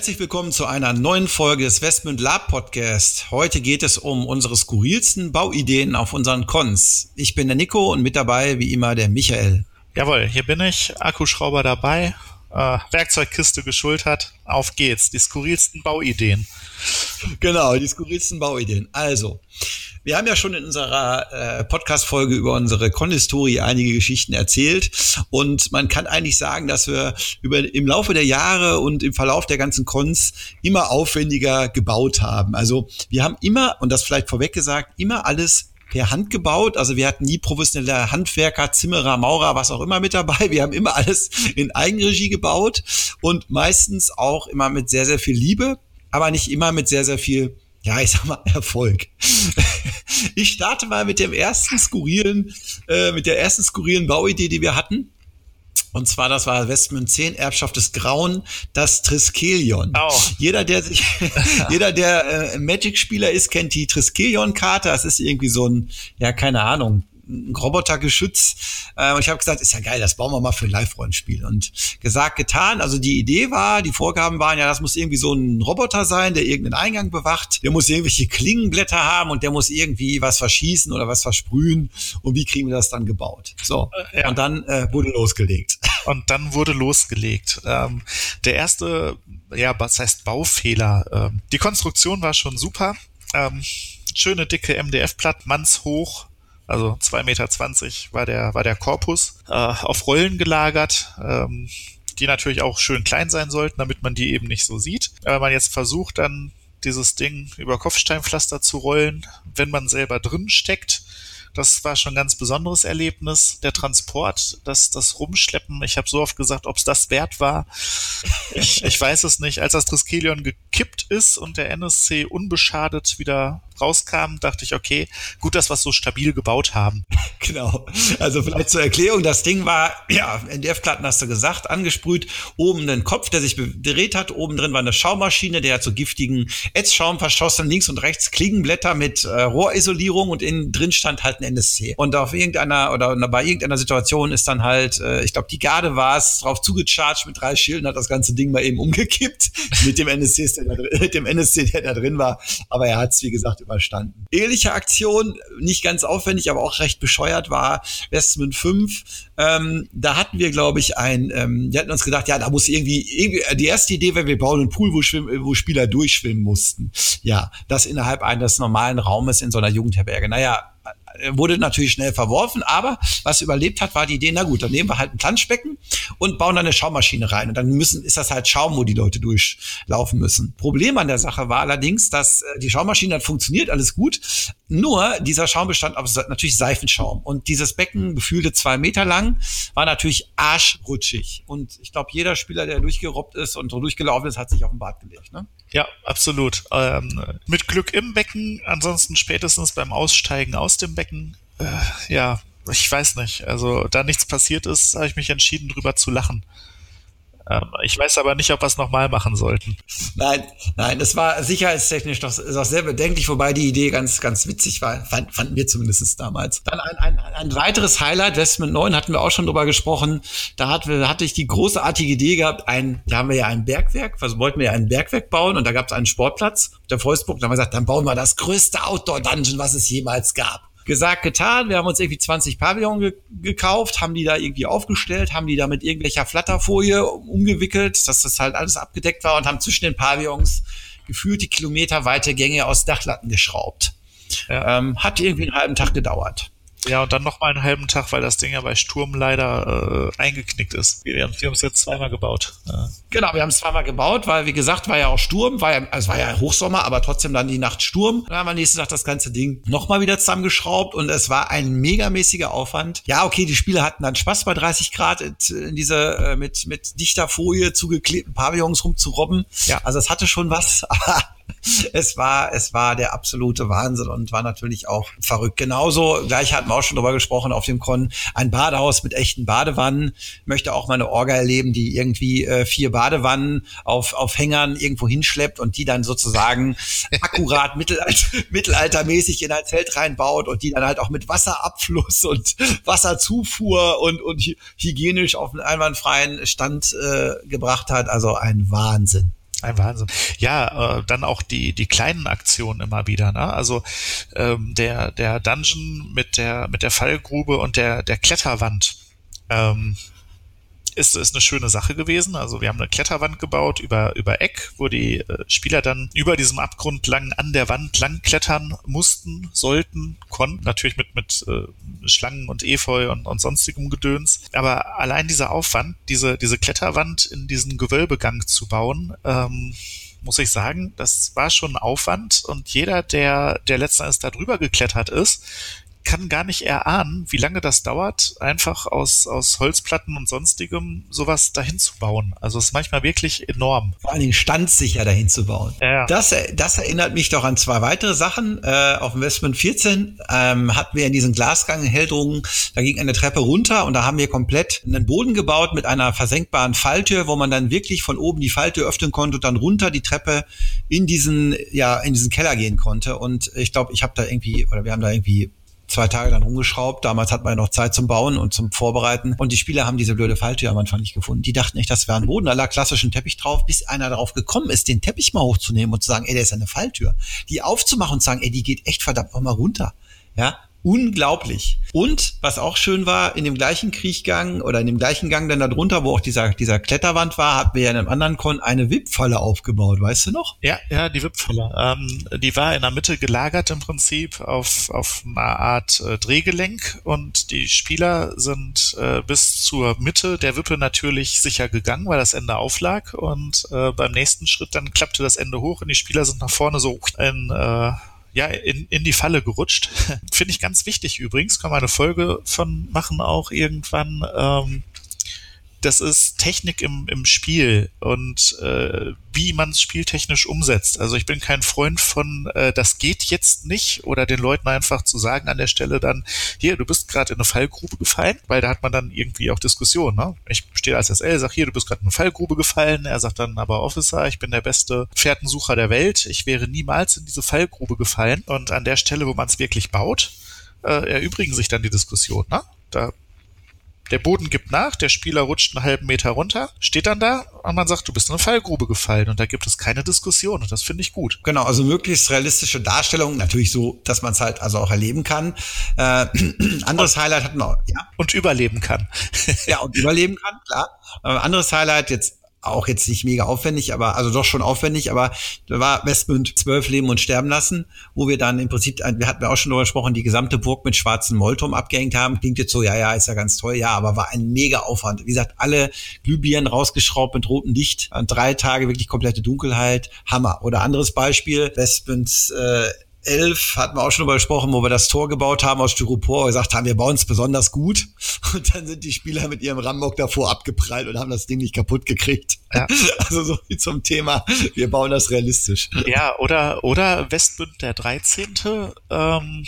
Herzlich willkommen zu einer neuen Folge des Westmund Lab Podcast. Heute geht es um unsere skurrilsten Bauideen auf unseren Cons. Ich bin der Nico und mit dabei wie immer der Michael. Jawohl, hier bin ich, Akkuschrauber dabei, äh, Werkzeugkiste geschultert. Auf geht's, die skurrilsten Bauideen. Genau, die skurrilsten Bauideen. Also, wir haben ja schon in unserer äh, Podcast-Folge über unsere Con-Historie einige Geschichten erzählt und man kann eigentlich sagen, dass wir über, im Laufe der Jahre und im Verlauf der ganzen Cons immer aufwendiger gebaut haben. Also wir haben immer, und das vielleicht vorweg gesagt, immer alles per Hand gebaut. Also wir hatten nie professionelle Handwerker, Zimmerer, Maurer, was auch immer mit dabei. Wir haben immer alles in Eigenregie gebaut und meistens auch immer mit sehr, sehr viel Liebe, aber nicht immer mit sehr, sehr viel ja, ich sag mal, Erfolg. Ich starte mal mit dem ersten skurrilen, äh, mit der ersten skurrilen Bauidee, die wir hatten. Und zwar, das war Westmund 10, Erbschaft des Grauen, das Triskelion. Oh. Jeder, der sich, jeder, der äh, Magic-Spieler ist, kennt die Triskelion-Karte. Das ist irgendwie so ein, ja, keine Ahnung, ein Robotergeschütz. Äh, und ich habe gesagt, ist ja geil, das bauen wir mal für ein Live-Rollenspiel. Und gesagt, getan. Also die Idee war, die Vorgaben waren ja, das muss irgendwie so ein Roboter sein, der irgendeinen Eingang bewacht. Der muss irgendwelche Klingenblätter haben und der muss irgendwie was verschießen oder was versprühen. Und wie kriegen wir das dann gebaut? So. Äh, ja. Und dann äh, wurde losgelegt. Und dann wurde losgelegt. Ähm, der erste, ja, was heißt Baufehler? Ähm, die Konstruktion war schon super. Ähm, schöne dicke MDF-Platt, mannshoch, also zwei Meter zwanzig war der, war der Korpus, äh, auf Rollen gelagert, ähm, die natürlich auch schön klein sein sollten, damit man die eben nicht so sieht. Wenn man jetzt versucht, dann dieses Ding über Kopfsteinpflaster zu rollen, wenn man selber drin steckt, das war schon ein ganz besonderes Erlebnis. Der Transport, das, das Rumschleppen, ich habe so oft gesagt, ob es das wert war. Ich, ich weiß es nicht. Als das Triskelion gekippt ist und der NSC unbeschadet wieder rauskam, dachte ich, okay, gut, dass wir es so stabil gebaut haben. Genau. Also vielleicht zur Erklärung, das Ding war, ja, NDF-Platten hast du gesagt, angesprüht, oben ein Kopf, der sich gedreht hat, oben drin war eine Schaumaschine, der hat so giftigen Ätzschaum verschossen, links und rechts Klingenblätter mit äh, Rohrisolierung und innen drin stand halt ein NSC. Und auf irgendeiner oder bei irgendeiner Situation ist dann halt, äh, ich glaube, die Garde war es, drauf zugecharged mit drei Schilden, hat das ganze Ding mal eben umgekippt mit dem NSC, der da, mit dem NSC, der da drin war. Aber er hat es, wie gesagt, überstanden. Ähnliche Aktion, nicht ganz aufwendig, aber auch recht bescheuert war Westman 5. Ähm, da hatten wir, glaube ich, ein, ähm, wir hatten uns gedacht, ja, da muss irgendwie, irgendwie die erste Idee wäre, wir bauen einen Pool, wo, schwimmen, wo Spieler durchschwimmen mussten. Ja, das innerhalb eines normalen Raumes in so einer Jugendherberge. Naja, wurde natürlich schnell verworfen, aber was überlebt hat, war die Idee, na gut, dann nehmen wir halt ein Planschbecken und bauen dann eine Schaummaschine rein. Und dann müssen, ist das halt Schaum, wo die Leute durchlaufen müssen. Problem an der Sache war allerdings, dass äh, die Schaummaschine hat funktioniert, alles gut. Nur dieser Schaum bestand aus natürlich Seifenschaum. Und dieses Becken, gefühlte zwei Meter lang, war natürlich arschrutschig. Und ich glaube, jeder Spieler, der durchgerobbt ist und durchgelaufen ist, hat sich auf den Bart gelegt. Ne? Ja, absolut. Ähm, mit Glück im Becken, ansonsten spätestens beim Aussteigen aus dem Becken. Äh, ja, ich weiß nicht. Also da nichts passiert ist, habe ich mich entschieden, drüber zu lachen. Ähm, ich weiß aber nicht, ob wir es nochmal machen sollten. Nein, nein, das war sicherheitstechnisch doch, auch sehr bedenklich, wobei die Idee ganz, ganz witzig war, fand, fanden wir zumindest damals. Dann ein, ein, ein weiteres Highlight, Westment 9, hatten wir auch schon drüber gesprochen. Da hatte, hatte ich die großartige Idee gehabt, ein, da haben wir ja ein Bergwerk, also wollten wir ja ein Bergwerk bauen und da gab es einen Sportplatz, der Wolfsburg, da haben wir gesagt, dann bauen wir das größte Outdoor-Dungeon, was es jemals gab gesagt, getan. Wir haben uns irgendwie 20 Pavillon ge gekauft, haben die da irgendwie aufgestellt, haben die da mit irgendwelcher Flatterfolie umgewickelt, dass das halt alles abgedeckt war und haben zwischen den Pavillons gefühlte Kilometer weite Gänge aus Dachlatten geschraubt. Ja. Ähm, hat irgendwie einen halben Tag gedauert. Ja, und dann noch mal einen halben Tag, weil das Ding ja bei Sturm leider äh, eingeknickt ist. Wir, haben es jetzt zweimal gebaut. Ja. Genau, wir haben es zweimal gebaut, weil wie gesagt, war ja auch Sturm, war ja, also war ja Hochsommer, aber trotzdem dann die Nacht Sturm. Dann haben wir nächsten Tag das ganze Ding nochmal wieder zusammengeschraubt und es war ein megamäßiger Aufwand. Ja, okay, die Spieler hatten dann Spaß bei 30 Grad in diese äh, mit, mit dichter Folie zugeklebten Pavillons rumzurobben. Ja. Also es hatte schon was, aber es war, es war der absolute Wahnsinn und war natürlich auch verrückt. Genauso, gleich hatten wir auch schon drüber gesprochen auf dem Con, ein Badehaus mit echten Badewannen. Ich möchte auch mal eine Orga erleben, die irgendwie äh, vier Badewannen auf, auf Hängern irgendwo hinschleppt und die dann sozusagen akkurat mittelalt, mittelaltermäßig in ein Zelt reinbaut und die dann halt auch mit Wasserabfluss und Wasserzufuhr und, und hygienisch auf einen einwandfreien Stand äh, gebracht hat. Also ein Wahnsinn. Ein Wahnsinn. Ja, äh, dann auch die die kleinen Aktionen immer wieder. Ne? Also ähm, der der Dungeon mit der mit der Fallgrube und der der Kletterwand. Ähm, ist, ist eine schöne Sache gewesen. Also wir haben eine Kletterwand gebaut über, über Eck, wo die äh, Spieler dann über diesem Abgrund lang an der Wand lang klettern mussten, sollten, konnten. Natürlich mit, mit äh, Schlangen und Efeu und, und sonstigem Gedöns. Aber allein dieser Aufwand, diese, diese Kletterwand in diesen Gewölbegang zu bauen, ähm, muss ich sagen, das war schon ein Aufwand und jeder, der, der letzten da drüber geklettert ist, kann gar nicht erahnen, wie lange das dauert, einfach aus, aus Holzplatten und sonstigem sowas dahin zu bauen. Also es ist manchmal wirklich enorm. Vor allen Dingen standsicher dahin zu bauen. Ja. Das, das erinnert mich doch an zwei weitere Sachen. Äh, auf dem Westman 14 ähm, hatten wir in diesen Glasgang Heldrungen, da ging eine Treppe runter und da haben wir komplett einen Boden gebaut mit einer versenkbaren Falltür, wo man dann wirklich von oben die Falltür öffnen konnte und dann runter die Treppe in diesen, ja, in diesen Keller gehen konnte. Und ich glaube, ich habe da irgendwie, oder wir haben da irgendwie zwei Tage dann rumgeschraubt. Damals hat man ja noch Zeit zum Bauen und zum Vorbereiten. Und die Spieler haben diese blöde Falltür am Anfang nicht gefunden. Die dachten echt, das wäre ein Boden. Da lag klassischen Teppich drauf, bis einer darauf gekommen ist, den Teppich mal hochzunehmen und zu sagen, ey, der ist eine Falltür. Die aufzumachen und zu sagen, ey, die geht echt verdammt noch mal runter. Ja, unglaublich. Und was auch schön war, in dem gleichen Kriechgang oder in dem gleichen Gang dann darunter, wo auch dieser, dieser Kletterwand war, hatten wir ja in einem anderen Con eine Wippfalle aufgebaut, weißt du noch? Ja, ja, die Wippfalle. Ähm, die war in der Mitte gelagert im Prinzip auf, auf einer Art äh, Drehgelenk und die Spieler sind äh, bis zur Mitte der Wippe natürlich sicher gegangen, weil das Ende auflag und äh, beim nächsten Schritt dann klappte das Ende hoch und die Spieler sind nach vorne so in äh, ja, in, in die Falle gerutscht. Finde ich ganz wichtig übrigens, kann man eine Folge von machen auch irgendwann. Ähm, das ist Technik im, im Spiel und äh, wie man es spieltechnisch umsetzt. Also ich bin kein Freund von, äh, das geht jetzt nicht oder den Leuten einfach zu sagen an der Stelle dann, hier, du bist gerade in eine Fallgrube gefallen, weil da hat man dann irgendwie auch Diskussion. Ne? Ich stehe als SL, sag hier, du bist gerade in eine Fallgrube gefallen. Er sagt dann aber, Officer, ich bin der beste Fährtensucher der Welt. Ich wäre niemals in diese Fallgrube gefallen. Und an der Stelle, wo man es wirklich baut, äh, erübrigen sich dann die Diskussion. Ne? Da der Boden gibt nach, der Spieler rutscht einen halben Meter runter, steht dann da und man sagt, du bist in eine Fallgrube gefallen und da gibt es keine Diskussion und das finde ich gut. Genau, also möglichst realistische Darstellung, natürlich so, dass man es halt also auch erleben kann. Äh, anderes und, Highlight hatten wir, ja. Und überleben kann. ja, und überleben kann, klar. Äh, anderes Highlight jetzt auch jetzt nicht mega aufwendig, aber also doch schon aufwendig, aber da war Westmund zwölf Leben und sterben lassen, wo wir dann im Prinzip, wir hatten ja auch schon darüber gesprochen, die gesamte Burg mit schwarzem Moltum abgehängt haben. Klingt jetzt so, ja, ja, ist ja ganz toll, ja, aber war ein mega Aufwand. Wie gesagt, alle Glühbirnen rausgeschraubt mit rotem Licht, drei Tage wirklich komplette Dunkelheit, Hammer. Oder anderes Beispiel, Westmunds äh, 11 hatten wir auch schon drüber gesprochen, wo wir das Tor gebaut haben aus Styropor, gesagt haben, wir bauen es besonders gut. Und dann sind die Spieler mit ihrem Rambock davor abgeprallt und haben das Ding nicht kaputt gekriegt. Ja. Also so wie zum Thema, wir bauen das realistisch. Ja, oder, oder Westbünd der 13. Ähm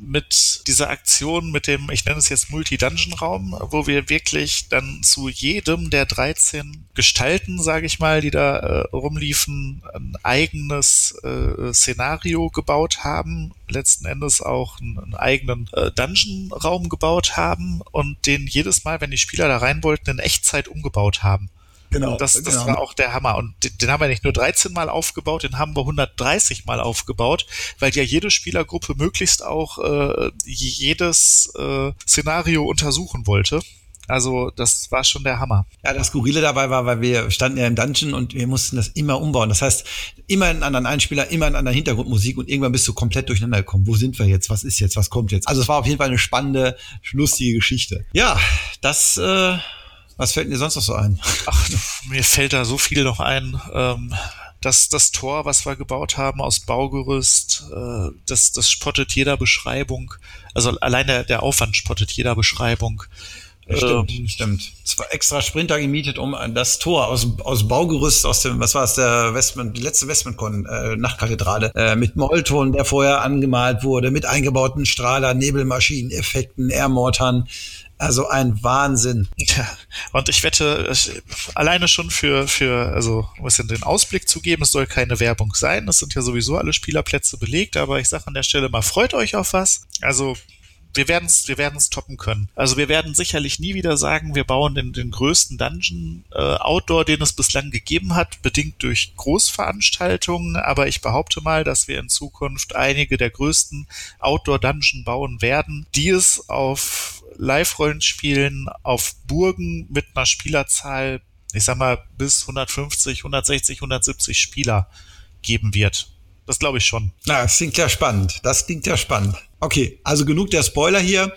mit dieser Aktion mit dem, ich nenne es jetzt Multi-Dungeon-Raum, wo wir wirklich dann zu jedem der 13 Gestalten, sage ich mal, die da äh, rumliefen, ein eigenes äh, Szenario gebaut haben, letzten Endes auch einen, einen eigenen äh, Dungeon-Raum gebaut haben und den jedes Mal, wenn die Spieler da rein wollten, in Echtzeit umgebaut haben. Genau. Das, das genau. war auch der Hammer. Und den, den, haben wir nicht nur 13 Mal aufgebaut, den haben wir 130 Mal aufgebaut, weil ja jede Spielergruppe möglichst auch äh, jedes äh, Szenario untersuchen wollte. Also das war schon der Hammer. Ja, das Skurrile dabei war, weil wir standen ja im Dungeon und wir mussten das immer umbauen. Das heißt, immer einen anderen Einspieler, immer einen anderen Hintergrundmusik und irgendwann bist du komplett durcheinander gekommen. Wo sind wir jetzt? Was ist jetzt? Was kommt jetzt? Also es war auf jeden Fall eine spannende, lustige Geschichte. Ja, das, äh, was fällt dir sonst noch so ein? Ach, mir fällt da so viel noch ein. Ähm, das, das Tor, was wir gebaut haben aus Baugerüst, äh, das, das spottet jeder Beschreibung. Also allein der, der Aufwand spottet jeder Beschreibung. Stimmt, ähm, stimmt. Zwar extra Sprinter gemietet, um das Tor aus, aus Baugerüst, aus dem, was war es, der Westman, die letzte Westmancon, äh, Nachtkathedrale, äh, mit Mollton, der vorher angemalt wurde, mit eingebauten Strahler, Nebelmaschinen, Effekten, Airmortern. Also ein Wahnsinn. Und ich wette, alleine schon für, für, also um es in den Ausblick zu geben, es soll keine Werbung sein. Es sind ja sowieso alle Spielerplätze belegt, aber ich sage an der Stelle mal, freut euch auf was. Also wir werden es wir werden's toppen können. Also wir werden sicherlich nie wieder sagen, wir bauen den, den größten Dungeon äh, Outdoor, den es bislang gegeben hat, bedingt durch Großveranstaltungen. Aber ich behaupte mal, dass wir in Zukunft einige der größten Outdoor Dungeon bauen werden, die es auf Live-Rollenspielen, auf Burgen mit einer Spielerzahl, ich sag mal, bis 150, 160, 170 Spieler geben wird. Das glaube ich schon. Na, das klingt ja spannend. Das klingt ja spannend. Okay, also genug der Spoiler hier.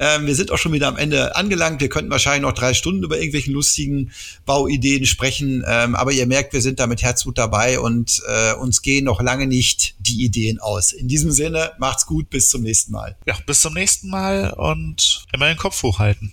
Ähm, wir sind auch schon wieder am Ende angelangt. Wir könnten wahrscheinlich noch drei Stunden über irgendwelchen lustigen Bauideen sprechen. Ähm, aber ihr merkt, wir sind da mit Herzblut dabei und äh, uns gehen noch lange nicht die Ideen aus. In diesem Sinne, macht's gut, bis zum nächsten Mal. Ja, bis zum nächsten Mal und immer den Kopf hochhalten.